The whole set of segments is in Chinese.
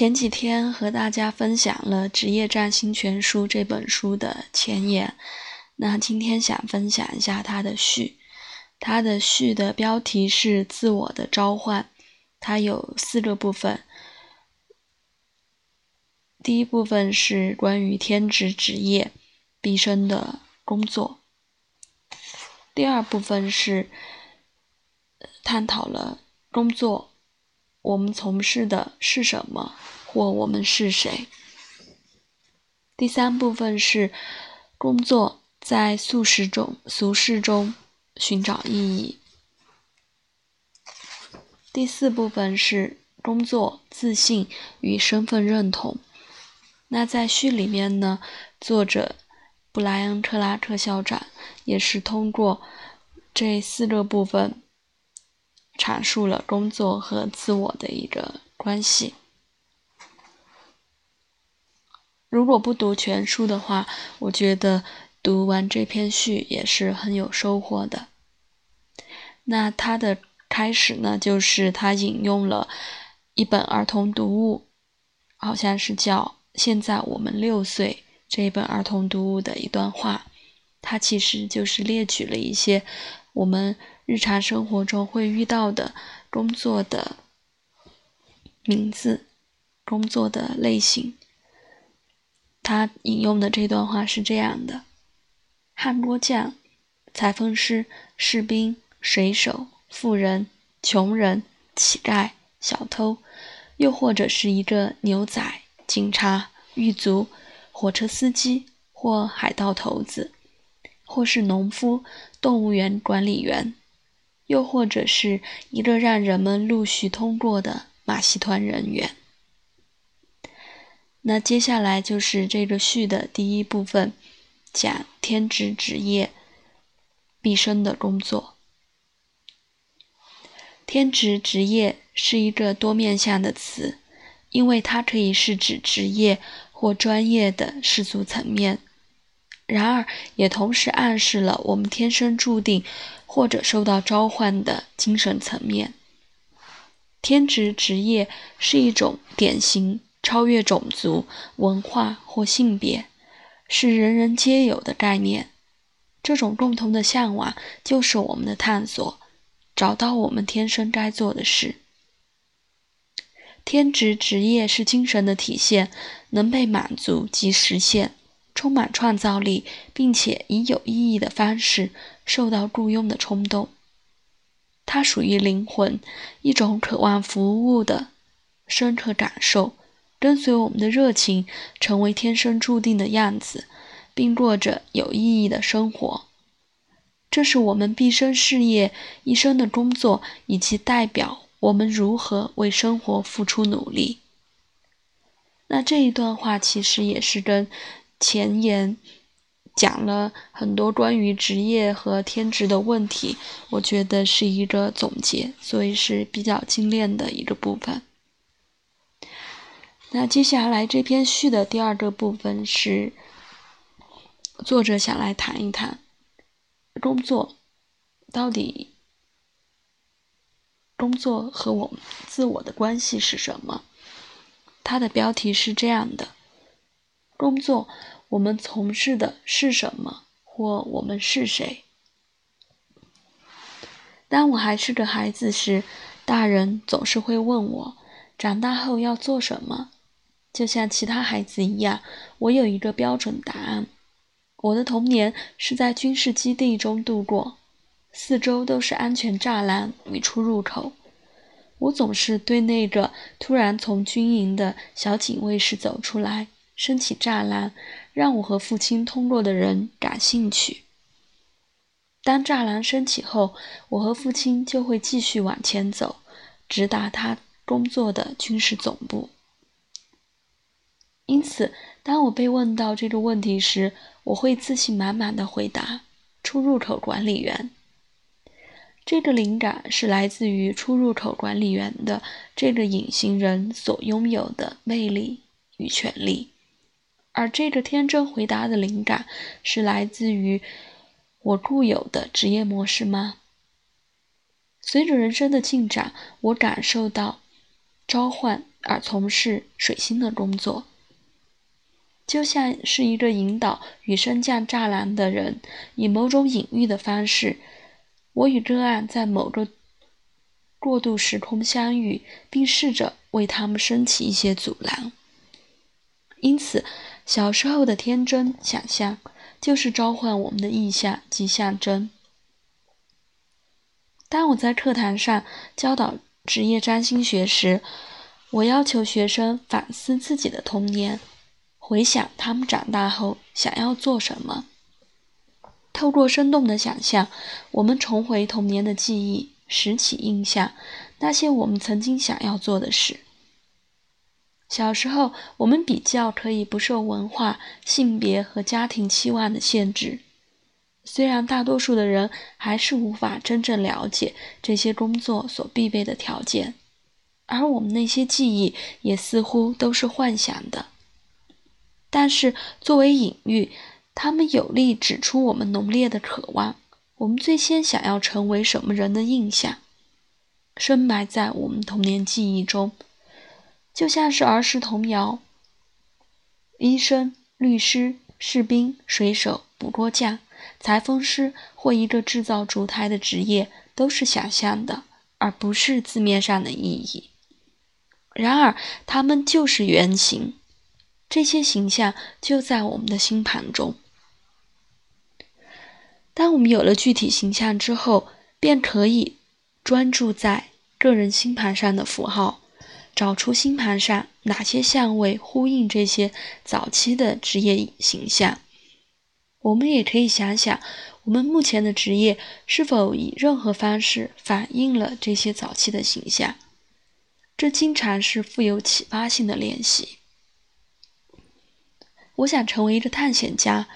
前几天和大家分享了《职业占星全书》这本书的前言，那今天想分享一下它的序。它的序的标题是“自我的召唤”，它有四个部分。第一部分是关于天职职业毕生的工作。第二部分是探讨了工作，我们从事的是什么，或我们是谁。第三部分是工作在俗世中，俗世中寻找意义。第四部分是工作、自信与身份认同。那在序里面呢，作者布莱恩·克拉克校长也是通过这四个部分阐述了工作和自我的一个关系。如果不读全书的话，我觉得读完这篇序也是很有收获的。那它的开始呢，就是他引用了一本儿童读物，好像是叫。现在我们六岁这一本儿童读物的一段话，它其实就是列举了一些我们日常生活中会遇到的工作的名字、工作的类型。他引用的这段话是这样的：焊锅匠、裁缝师、士兵、水手、富人、穷人、乞丐、小偷，又或者是一个牛仔。警察、狱卒、火车司机或海盗头子，或是农夫、动物园管理员，又或者是一个让人们陆续通过的马戏团人员。那接下来就是这个序的第一部分，讲天职职业毕生的工作。天职职业是一个多面向的词。因为它可以是指职业或专业的世俗层面，然而也同时暗示了我们天生注定或者受到召唤的精神层面。天职职业是一种典型超越种族、文化或性别，是人人皆有的概念。这种共同的向往就是我们的探索，找到我们天生该做的事。天职职业是精神的体现，能被满足及实现，充满创造力，并且以有意义的方式受到雇佣的冲动。它属于灵魂，一种渴望服务的深刻感受，跟随我们的热情，成为天生注定的样子，并过着有意义的生活。这是我们毕生事业、一生的工作，以及代表。我们如何为生活付出努力？那这一段话其实也是跟前言讲了很多关于职业和天职的问题，我觉得是一个总结，所以是比较精炼的一个部分。那接下来这篇序的第二个部分是作者想来谈一谈工作到底。工作和我自我的关系是什么？它的标题是这样的：工作，我们从事的是什么，或我们是谁？当我还是个孩子时，大人总是会问我，长大后要做什么？就像其他孩子一样，我有一个标准答案。我的童年是在军事基地中度过。四周都是安全栅栏与出入口。我总是对那个突然从军营的小警卫室走出来、升起栅栏，让我和父亲通过的人感兴趣。当栅栏升起后，我和父亲就会继续往前走，直达他工作的军事总部。因此，当我被问到这个问题时，我会自信满满的回答：“出入口管理员。”这个灵感是来自于出入口管理员的这个隐形人所拥有的魅力与权利，而这个天真回答的灵感是来自于我固有的职业模式吗？随着人生的进展，我感受到召唤而从事水星的工作。就像是一个引导与升降栅栏的人，以某种隐喻的方式，我与个案在某个过渡时空相遇，并试着为他们升起一些阻拦。因此，小时候的天真想象，就是召唤我们的意象及象征。当我在课堂上教导职业占星学时，我要求学生反思自己的童年。回想他们长大后想要做什么，透过生动的想象，我们重回童年的记忆，拾起印象，那些我们曾经想要做的事。小时候，我们比较可以不受文化、性别和家庭期望的限制，虽然大多数的人还是无法真正了解这些工作所必备的条件，而我们那些记忆也似乎都是幻想的。但是，作为隐喻，它们有力指出我们浓烈的渴望，我们最先想要成为什么人的印象，深埋在我们童年记忆中，就像是儿时童谣：医生、律师、士兵、水手、捕捉匠、裁缝师或一个制造烛台的职业，都是想象的，而不是字面上的意义。然而，它们就是原型。这些形象就在我们的星盘中。当我们有了具体形象之后，便可以专注在个人星盘上的符号，找出星盘上哪些相位呼应这些早期的职业形象。我们也可以想想，我们目前的职业是否以任何方式反映了这些早期的形象。这经常是富有启发性的练习。我想成为一个探险家，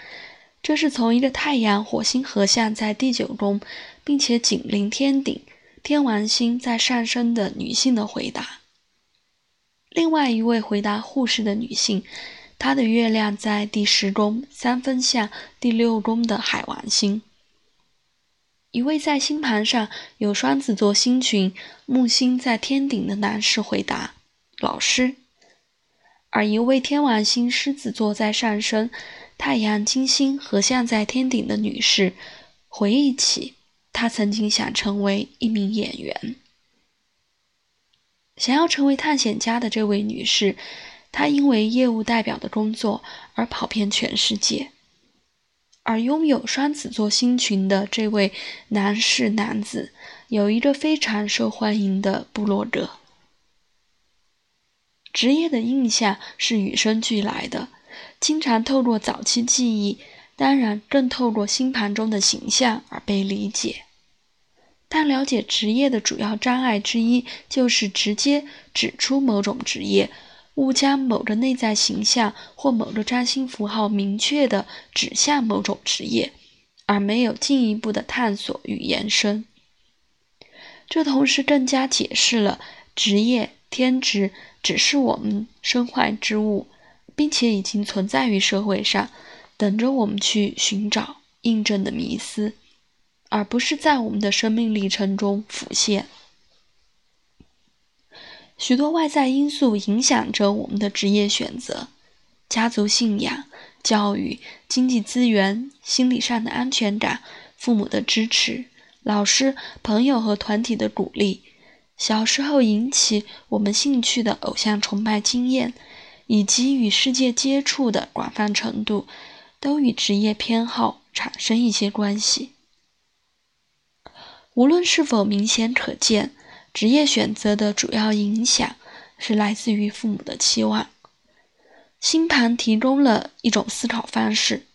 这是从一个太阳火星合相在第九宫，并且紧邻天顶天王星在上升的女性的回答。另外一位回答护士的女性，她的月亮在第十宫三分相第六宫的海王星。一位在星盘上有双子座星群木星在天顶的男士回答：老师。而一位天王星狮子座在上升，太阳、金星合相在天顶的女士，回忆起她曾经想成为一名演员。想要成为探险家的这位女士，她因为业务代表的工作而跑遍全世界。而拥有双子座星群的这位男士男子，有一个非常受欢迎的部落格。职业的印象是与生俱来的，经常透过早期记忆，当然更透过星盘中的形象而被理解。但了解职业的主要障碍之一，就是直接指出某种职业，误将某个内在形象或某个占星符号明确地指向某种职业，而没有进一步的探索与延伸。这同时更加解释了职业天职。只是我们身外之物，并且已经存在于社会上，等着我们去寻找印证的迷思，而不是在我们的生命历程中浮现。许多外在因素影响着我们的职业选择：家族信仰、教育、经济资源、心理上的安全感、父母的支持、老师、朋友和团体的鼓励。小时候引起我们兴趣的偶像崇拜经验，以及与世界接触的广泛程度，都与职业偏好产生一些关系。无论是否明显可见，职业选择的主要影响是来自于父母的期望。星盘提供了一种思考方式：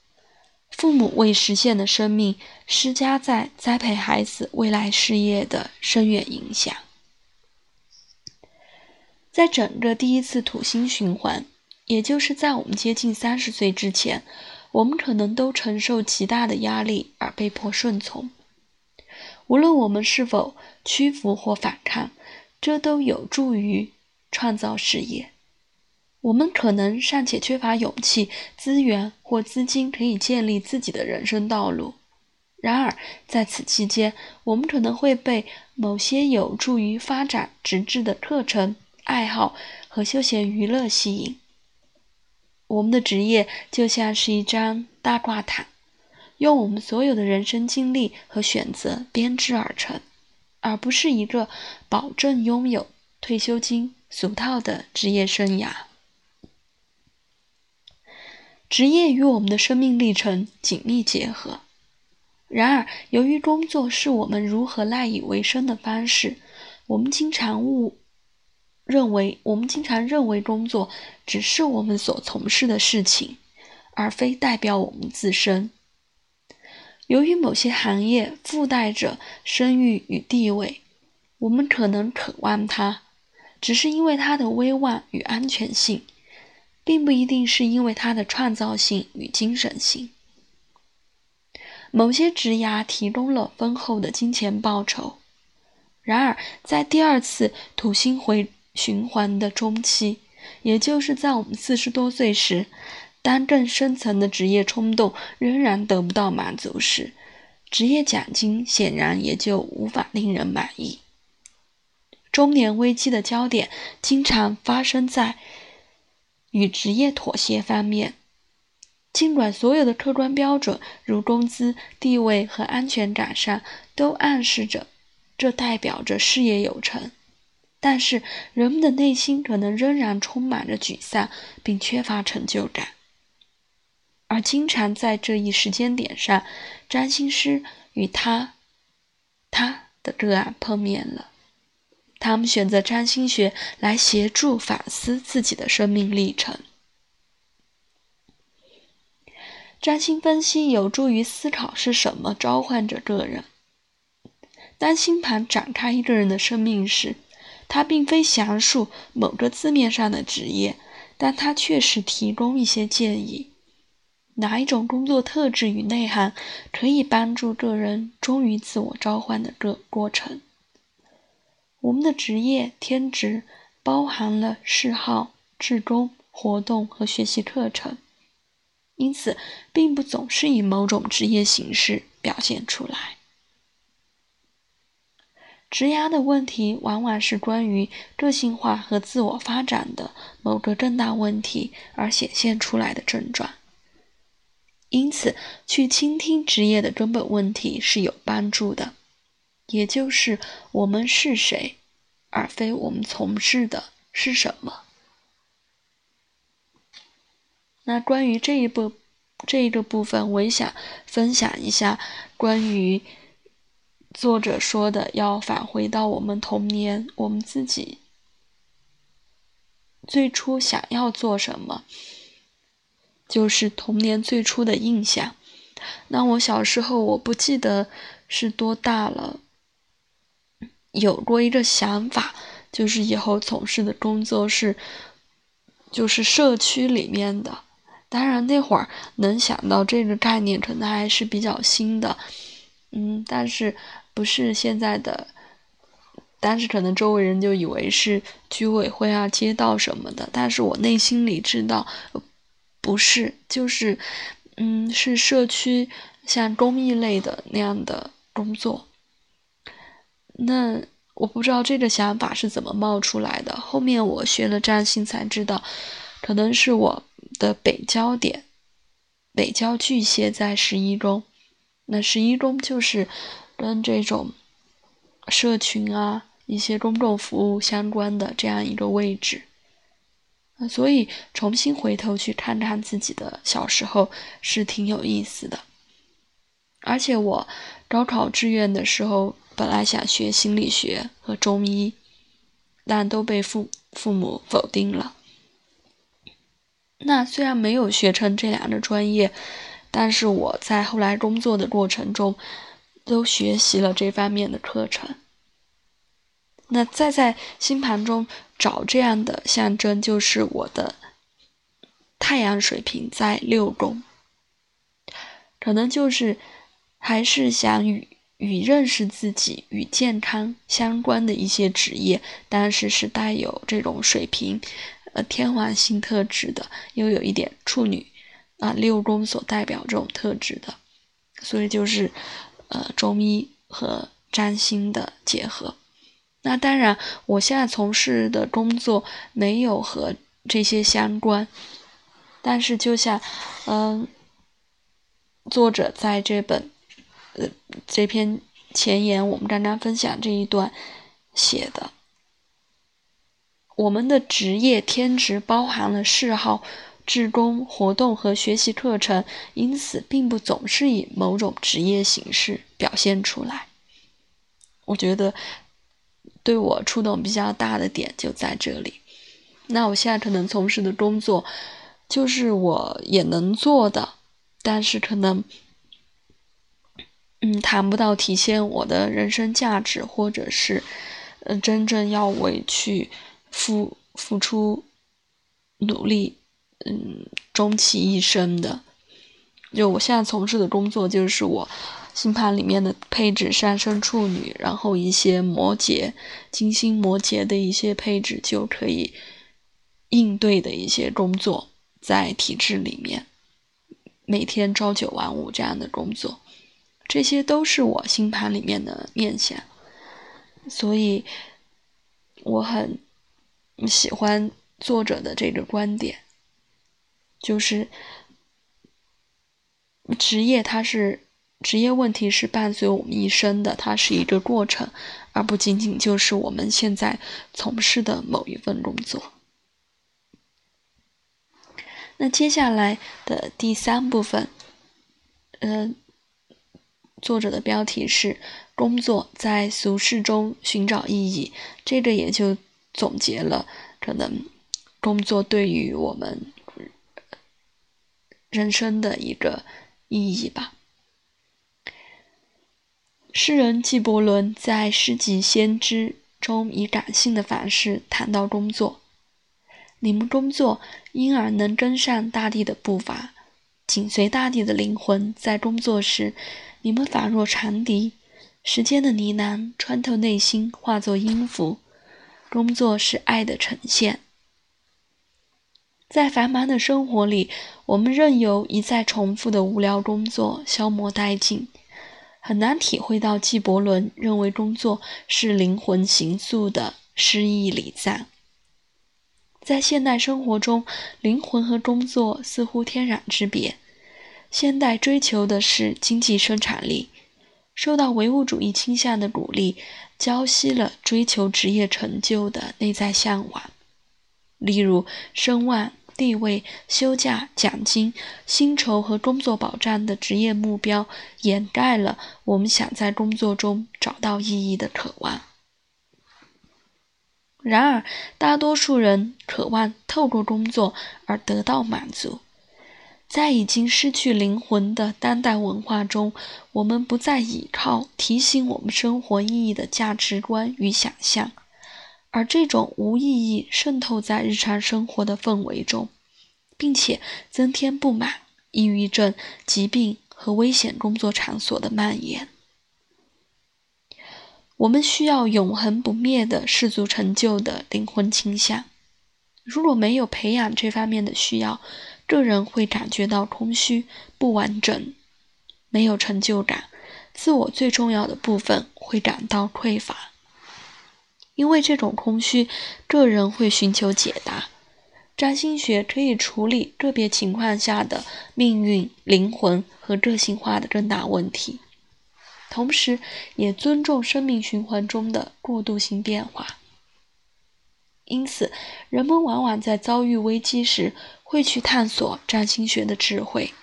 父母为实现的生命施加在栽培孩子未来事业的深远影响。在整个第一次土星循环，也就是在我们接近三十岁之前，我们可能都承受极大的压力而被迫顺从。无论我们是否屈服或反抗，这都有助于创造事业。我们可能尚且缺乏勇气、资源或资金，可以建立自己的人生道路。然而，在此期间，我们可能会被某些有助于发展直至的课程。爱好和休闲娱乐吸引。我们的职业就像是一张大挂毯，用我们所有的人生经历和选择编织而成，而不是一个保证拥有退休金俗套的职业生涯。职业与我们的生命历程紧密结合。然而，由于工作是我们如何赖以为生的方式，我们经常误认为，我们经常认为工作只是我们所从事的事情，而非代表我们自身。由于某些行业附带着声誉与地位，我们可能渴望它，只是因为它的威望与安全性。并不一定是因为它的创造性与精神性。某些职涯提供了丰厚的金钱报酬，然而在第二次土星回循环的中期，也就是在我们四十多岁时，当更深层的职业冲动仍然得不到满足时，职业奖金显然也就无法令人满意。中年危机的焦点经常发生在。与职业妥协方面，尽管所有的客观标准，如工资、地位和安全感上，都暗示着这代表着事业有成，但是人们的内心可能仍然充满着沮丧，并缺乏成就感。而经常在这一时间点上，占星师与他他的个案碰面了。他们选择占星学来协助反思自己的生命历程。占星分析有助于思考是什么召唤着个人。当星盘展开一个人的生命时，它并非详述某个字面上的职业，但它确实提供一些建议：哪一种工作特质与内涵可以帮助个人忠于自我召唤的个过程。我们的职业天职包含了嗜好、志工、活动和学习课程，因此并不总是以某种职业形式表现出来。职涯的问题往往是关于个性化和自我发展的某个更大问题而显现出来的症状，因此去倾听职业的根本问题是有帮助的。也就是我们是谁，而非我们从事的是什么。那关于这一部这一个部分，我也想分享一下关于作者说的要返回到我们童年，我们自己最初想要做什么，就是童年最初的印象。那我小时候，我不记得是多大了。有过一个想法，就是以后从事的工作是，就是社区里面的。当然那会儿能想到这个概念，可能还是比较新的，嗯，但是不是现在的，但是可能周围人就以为是居委会啊、街道什么的。但是我内心里知道，不是，就是，嗯，是社区像公益类的那样的工作。那我不知道这个想法是怎么冒出来的。后面我学了占星才知道，可能是我的北焦点，北焦巨蟹在十一宫。那十一宫就是跟这种社群啊、一些公共服务相关的这样一个位置。所以重新回头去看看自己的小时候是挺有意思的。而且我高考志愿的时候。本来想学心理学和中医，但都被父父母否定了。那虽然没有学成这两个专业，但是我在后来工作的过程中，都学习了这方面的课程。那再在星盘中找这样的象征，就是我的太阳水平在六宫，可能就是还是想与。与认识自己与健康相关的一些职业，但是是带有这种水平，呃，天王星特质的，又有一点处女啊六宫所代表这种特质的，所以就是呃中医和占星的结合。那当然，我现在从事的工作没有和这些相关，但是就像，嗯，作者在这本，呃，这篇前言，我们刚刚分享这一段写的，我们的职业天职包含了嗜好、志工活动和学习课程，因此并不总是以某种职业形式表现出来。我觉得。对我触动比较大的点就在这里。那我现在可能从事的工作，就是我也能做的，但是可能，嗯，谈不到体现我的人生价值，或者是，呃，真正要为去付付出努力，嗯，终其一生的。就我现在从事的工作，就是我。星盘里面的配置上升处女，然后一些摩羯、金星摩羯的一些配置就可以应对的一些工作，在体制里面每天朝九晚五这样的工作，这些都是我星盘里面的面相，所以我很喜欢作者的这个观点，就是职业它是。职业问题是伴随我们一生的，它是一个过程，而不仅仅就是我们现在从事的某一份工作。那接下来的第三部分，嗯，作者的标题是“工作在俗世中寻找意义”，这个也就总结了可能工作对于我们人生的一个意义吧。诗人纪伯伦在《诗集先知》中以感性的方式谈到工作：“你们工作，因而能跟上大地的步伐，紧随大地的灵魂。在工作时，你们仿若长笛，时间的呢喃穿透内心，化作音符。工作是爱的呈现。在繁忙的生活里，我们任由一再重复的无聊工作消磨殆尽。”很难体会到纪伯伦认为工作是灵魂行塑的诗意礼赞。在现代生活中，灵魂和工作似乎天壤之别。现代追求的是经济生产力，受到唯物主义倾向的鼓励，浇熄了追求职业成就的内在向往。例如，声望。地位、休假、奖金、薪酬和工作保障的职业目标，掩盖了我们想在工作中找到意义的渴望。然而，大多数人渴望透过工作而得到满足。在已经失去灵魂的当代文化中，我们不再依靠提醒我们生活意义的价值观与想象。而这种无意义渗透在日常生活的氛围中，并且增添不满、抑郁症、疾病和危险工作场所的蔓延。我们需要永恒不灭的世俗成就的灵魂倾向。如果没有培养这方面的需要，个人会感觉到空虚、不完整，没有成就感，自我最重要的部分会感到匮乏。因为这种空虚，个人会寻求解答。占星学可以处理个别情况下的命运、灵魂和个性化的更大问题，同时也尊重生命循环中的过渡性变化。因此，人们往往在遭遇危机时会去探索占星学的智慧。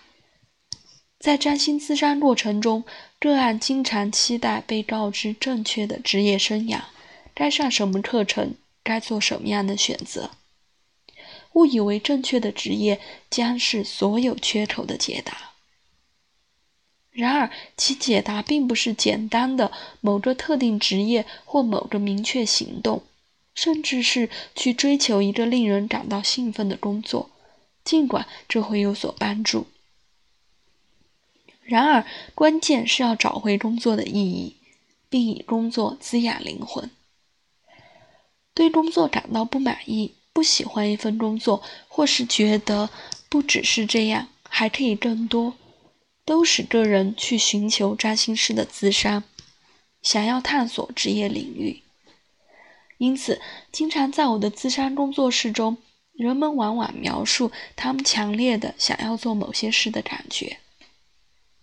在占星咨商过程中，个案经常期待被告知正确的职业生涯。该上什么课程？该做什么样的选择？误以为正确的职业将是所有缺口的解答。然而，其解答并不是简单的某个特定职业或某个明确行动，甚至是去追求一个令人感到兴奋的工作，尽管这会有所帮助。然而，关键是要找回工作的意义，并以工作滋养灵魂。对工作感到不满意、不喜欢一份工作，或是觉得不只是这样，还可以更多，都使个人去寻求占星师的自商，想要探索职业领域。因此，经常在我的自山工作室中，人们往往描述他们强烈的想要做某些事的感觉，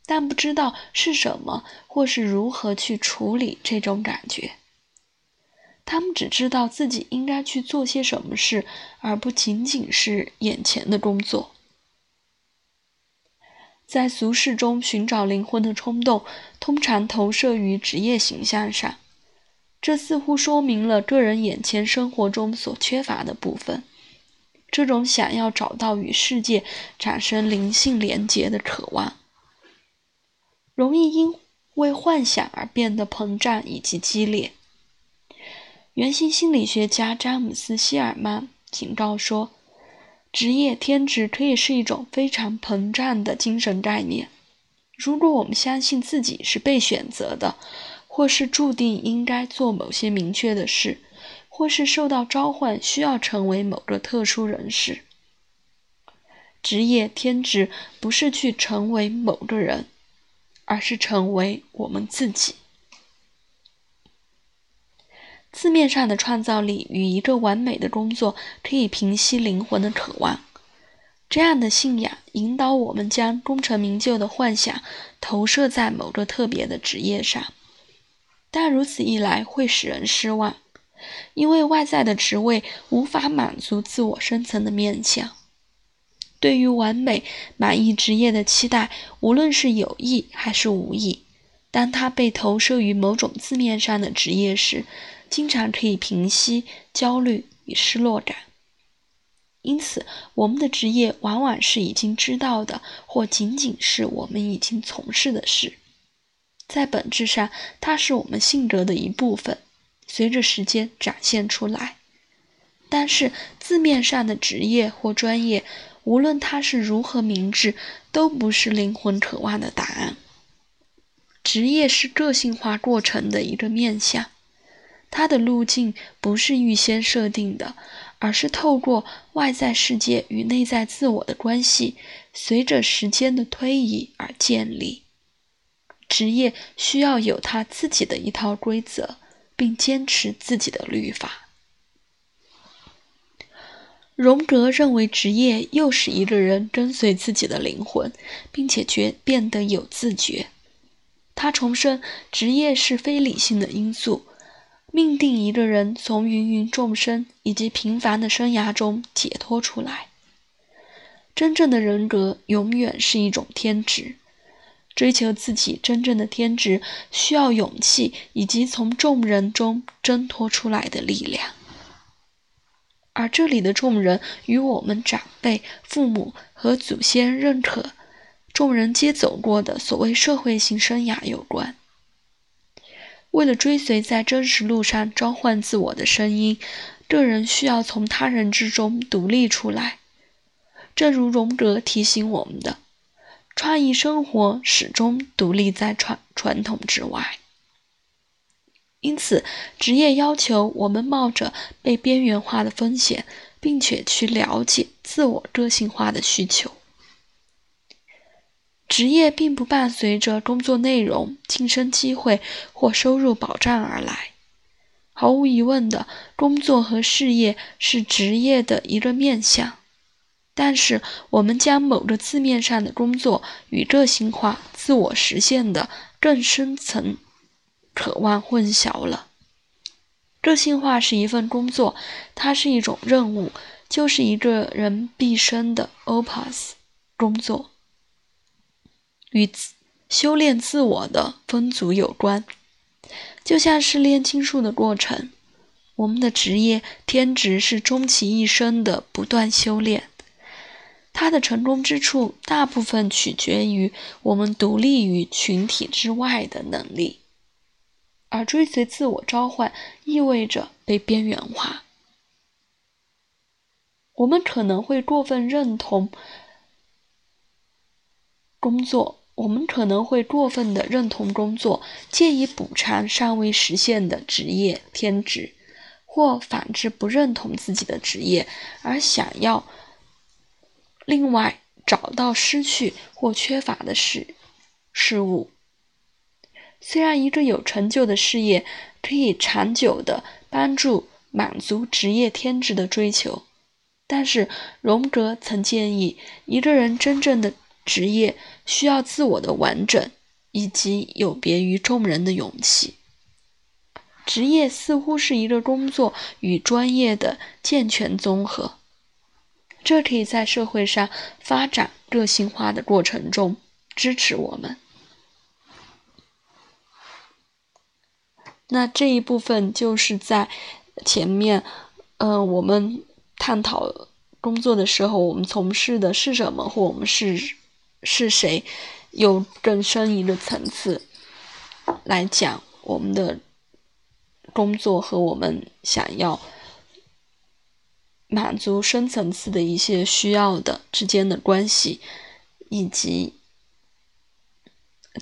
但不知道是什么或是如何去处理这种感觉。他们只知道自己应该去做些什么事，而不仅仅是眼前的工作。在俗世中寻找灵魂的冲动，通常投射于职业形象上。这似乎说明了个人眼前生活中所缺乏的部分。这种想要找到与世界产生灵性连结的渴望，容易因为幻想而变得膨胀以及激烈。原型心理学家詹姆斯·希尔曼警告说。职业天职可以是一种非常膨胀的精神概念。如果我们相信自己是被选择的，或是注定应该做某些明确的事，或是受到召唤需要成为某个特殊人士，职业天职不是去成为某个人，而是成为我们自己。字面上的创造力与一个完美的工作可以平息灵魂的渴望，这样的信仰引导我们将功成名就的幻想投射在某个特别的职业上，但如此一来会使人失望，因为外在的职位无法满足自我深层的面相。对于完美满意职业的期待，无论是有意还是无意，当它被投射于某种字面上的职业时，经常可以平息焦虑与失落感，因此，我们的职业往往是已经知道的，或仅仅是我们已经从事的事。在本质上，它是我们性格的一部分，随着时间展现出来。但是，字面上的职业或专业，无论它是如何明智，都不是灵魂渴望的答案。职业是个性化过程的一个面向。它的路径不是预先设定的，而是透过外在世界与内在自我的关系，随着时间的推移而建立。职业需要有他自己的一套规则，并坚持自己的律法。荣格认为，职业又使一个人跟随自己的灵魂，并且觉变得有自觉。他重申，职业是非理性的因素。命定一个人从芸芸众生以及平凡的生涯中解脱出来。真正的人格永远是一种天职，追求自己真正的天职需要勇气以及从众人中挣脱出来的力量。而这里的众人与我们长辈、父母和祖先认可众人皆走过的所谓社会性生涯有关。为了追随在真实路上召唤自我的声音，个人需要从他人之中独立出来。正如荣格提醒我们的，创意生活始终独立在传传统之外。因此，职业要求我们冒着被边缘化的风险，并且去了解自我个性化的需求。职业并不伴随着工作内容、晋升机会或收入保障而来。毫无疑问的，工作和事业是职业的一个面向。但是，我们将某个字面上的工作与个性化、自我实现的更深层渴望混淆了。个性化是一份工作，它是一种任务，就是一个人毕生的 opus 工作。与修炼自我的分组有关，就像是炼金术的过程。我们的职业天职是终其一生的不断修炼，它的成功之处大部分取决于我们独立于群体之外的能力，而追随自我召唤意味着被边缘化。我们可能会过分认同工作。我们可能会过分的认同工作，借以补偿尚未实现的职业天职，或反之不认同自己的职业，而想要另外找到失去或缺乏的事事物。虽然一个有成就的事业可以长久的帮助满足职业天职的追求。但是荣格曾建议，一个人真正的职业需要自我的完整，以及有别于众人的勇气。职业似乎是一个工作与专业的健全综合，这可以在社会上发展个性化的过程中支持我们。那这一部分就是在前面，呃，我们探讨工作的时候，我们从事的是什么，或我们是是谁，有更深一个层次来讲我们的。工作和我们想要满足深层次的一些需要的之间的关系，以及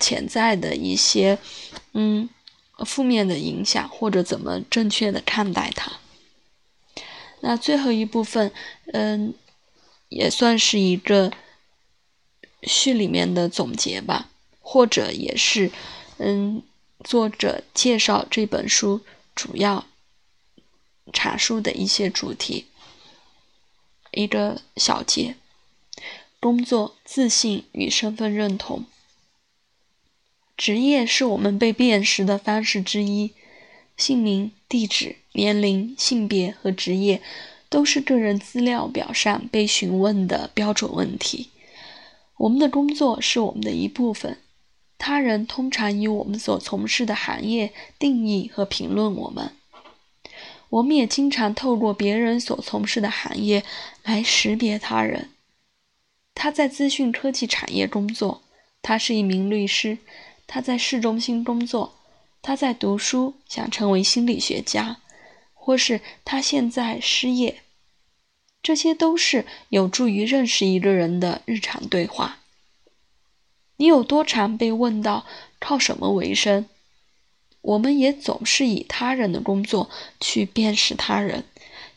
潜在的一些嗯负面的影响，或者怎么正确的看待它。那最后一部分，嗯，也算是一个序里面的总结吧，或者也是嗯作者介绍这本书。主要阐述的一些主题，一个小节：工作、自信与身份认同。职业是我们被辨识的方式之一，姓名、地址、年龄、性别和职业都是个人资料表上被询问的标准问题。我们的工作是我们的一部分。他人通常以我们所从事的行业定义和评论我们，我们也经常透过别人所从事的行业来识别他人。他在资讯科技产业工作，他是一名律师；他在市中心工作，他在读书，想成为心理学家，或是他现在失业。这些都是有助于认识一个人的日常对话。你有多常被问到靠什么为生？我们也总是以他人的工作去辨识他人，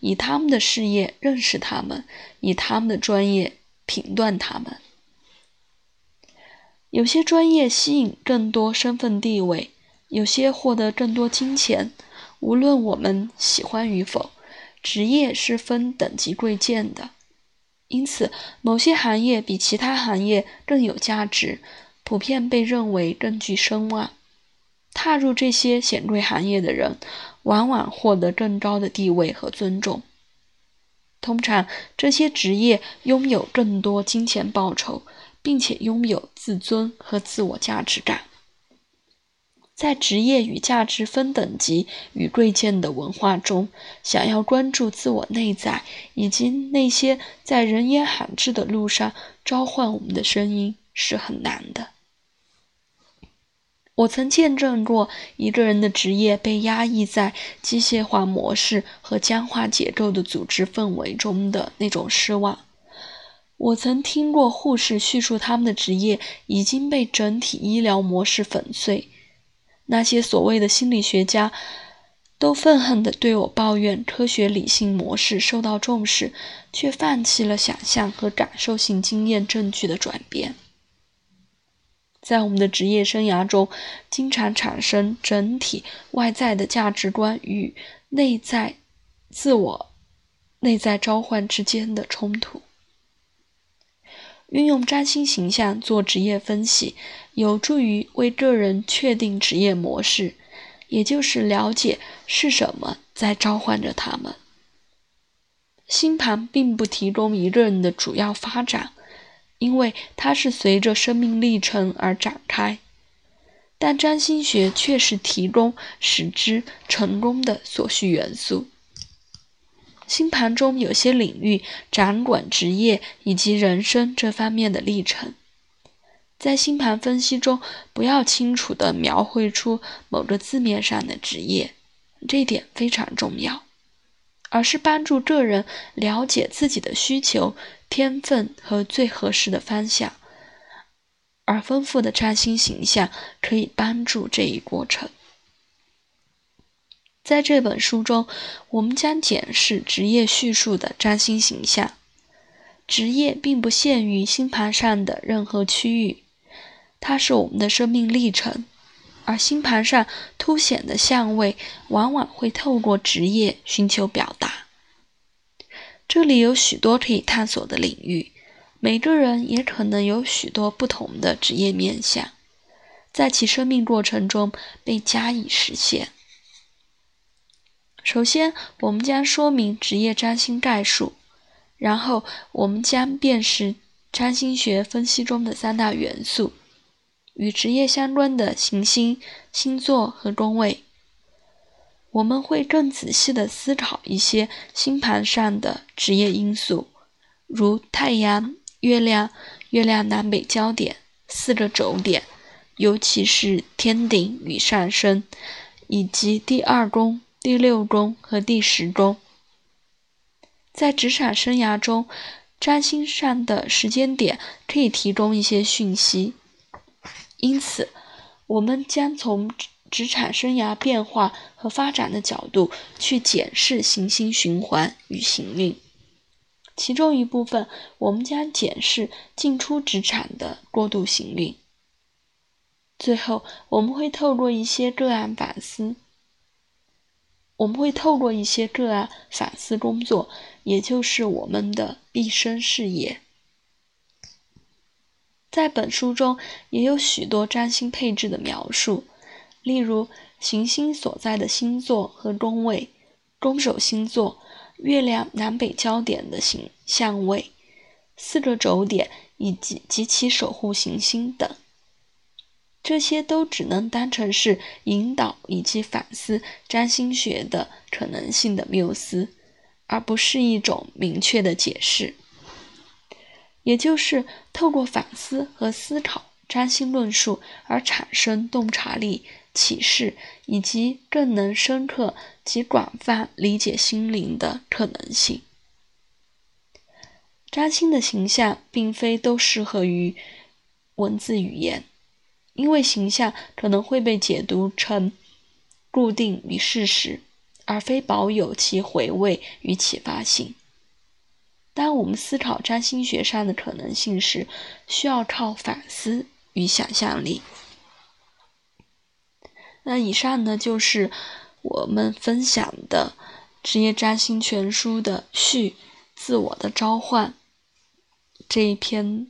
以他们的事业认识他们，以他们的专业评断他们。有些专业吸引更多身份地位，有些获得更多金钱。无论我们喜欢与否，职业是分等级贵贱的。因此，某些行业比其他行业更有价值，普遍被认为更具声望。踏入这些显贵行业的人，往往获得更高的地位和尊重。通常，这些职业拥有更多金钱报酬，并且拥有自尊和自我价值感。在职业与价值分等级与贵贱的文化中，想要关注自我内在以及那些在人烟罕至的路上召唤我们的声音是很难的。我曾见证过一个人的职业被压抑在机械化模式和僵化结构的组织氛围中的那种失望。我曾听过护士叙述他们的职业已经被整体医疗模式粉碎。那些所谓的心理学家都愤恨地对我抱怨，科学理性模式受到重视，却放弃了想象和感受性经验证据的转变。在我们的职业生涯中，经常产生整体外在的价值观与内在自我、内在召唤之间的冲突。运用占星形象做职业分析，有助于为个人确定职业模式，也就是了解是什么在召唤着他们。星盘并不提供一个人的主要发展，因为它是随着生命历程而展开，但占星学确实提供使之成功的所需元素。星盘中有些领域掌管职业以及人生这方面的历程，在星盘分析中，不要清楚地描绘出某个字面上的职业，这一点非常重要，而是帮助个人了解自己的需求、天分和最合适的方向，而丰富的占星形象可以帮助这一过程。在这本书中，我们将检视职业叙述的占星形象。职业并不限于星盘上的任何区域，它是我们的生命历程。而星盘上凸显的相位往往会透过职业寻求表达。这里有许多可以探索的领域，每个人也可能有许多不同的职业面相，在其生命过程中被加以实现。首先，我们将说明职业占星概述，然后我们将辨识占星学分析中的三大元素，与职业相关的行星、星座和宫位。我们会更仔细地思考一些星盘上的职业因素，如太阳、月亮、月亮南北焦点、四个轴点，尤其是天顶与上升，以及第二宫。第六宫和第十宫，在职场生涯中，占星上的时间点可以提供一些讯息。因此，我们将从职场生涯变化和发展的角度去检视行星循环与行运。其中一部分，我们将检视进出职场的过渡行运。最后，我们会透过一些个案反思。我们会透过一些个案反思工作，也就是我们的毕生事业。在本书中也有许多占星配置的描述，例如行星所在的星座和宫位、宫守星座、月亮南北焦点的形相位、四个轴点以及及其守护行星等。这些都只能当成是引导以及反思占星学的可能性的缪斯，而不是一种明确的解释。也就是透过反思和思考占星论述而产生洞察力、启示以及更能深刻及广泛理解心灵的可能性。占星的形象并非都适合于文字语言。因为形象可能会被解读成固定与事实，而非保有其回味与启发性。当我们思考占星学上的可能性时，需要靠反思与想象力。那以上呢，就是我们分享的《职业占星全书》的序“自我的召唤”这一篇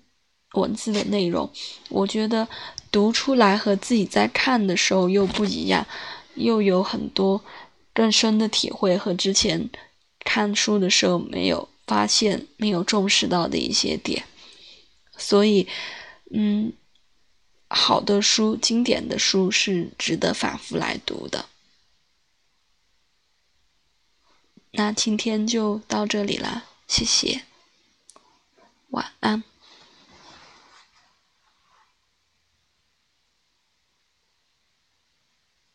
文字的内容。我觉得。读出来和自己在看的时候又不一样，又有很多更深的体会和之前看书的时候没有发现、没有重视到的一些点。所以，嗯，好的书、经典的书是值得反复来读的。那今天就到这里啦，谢谢，晚安。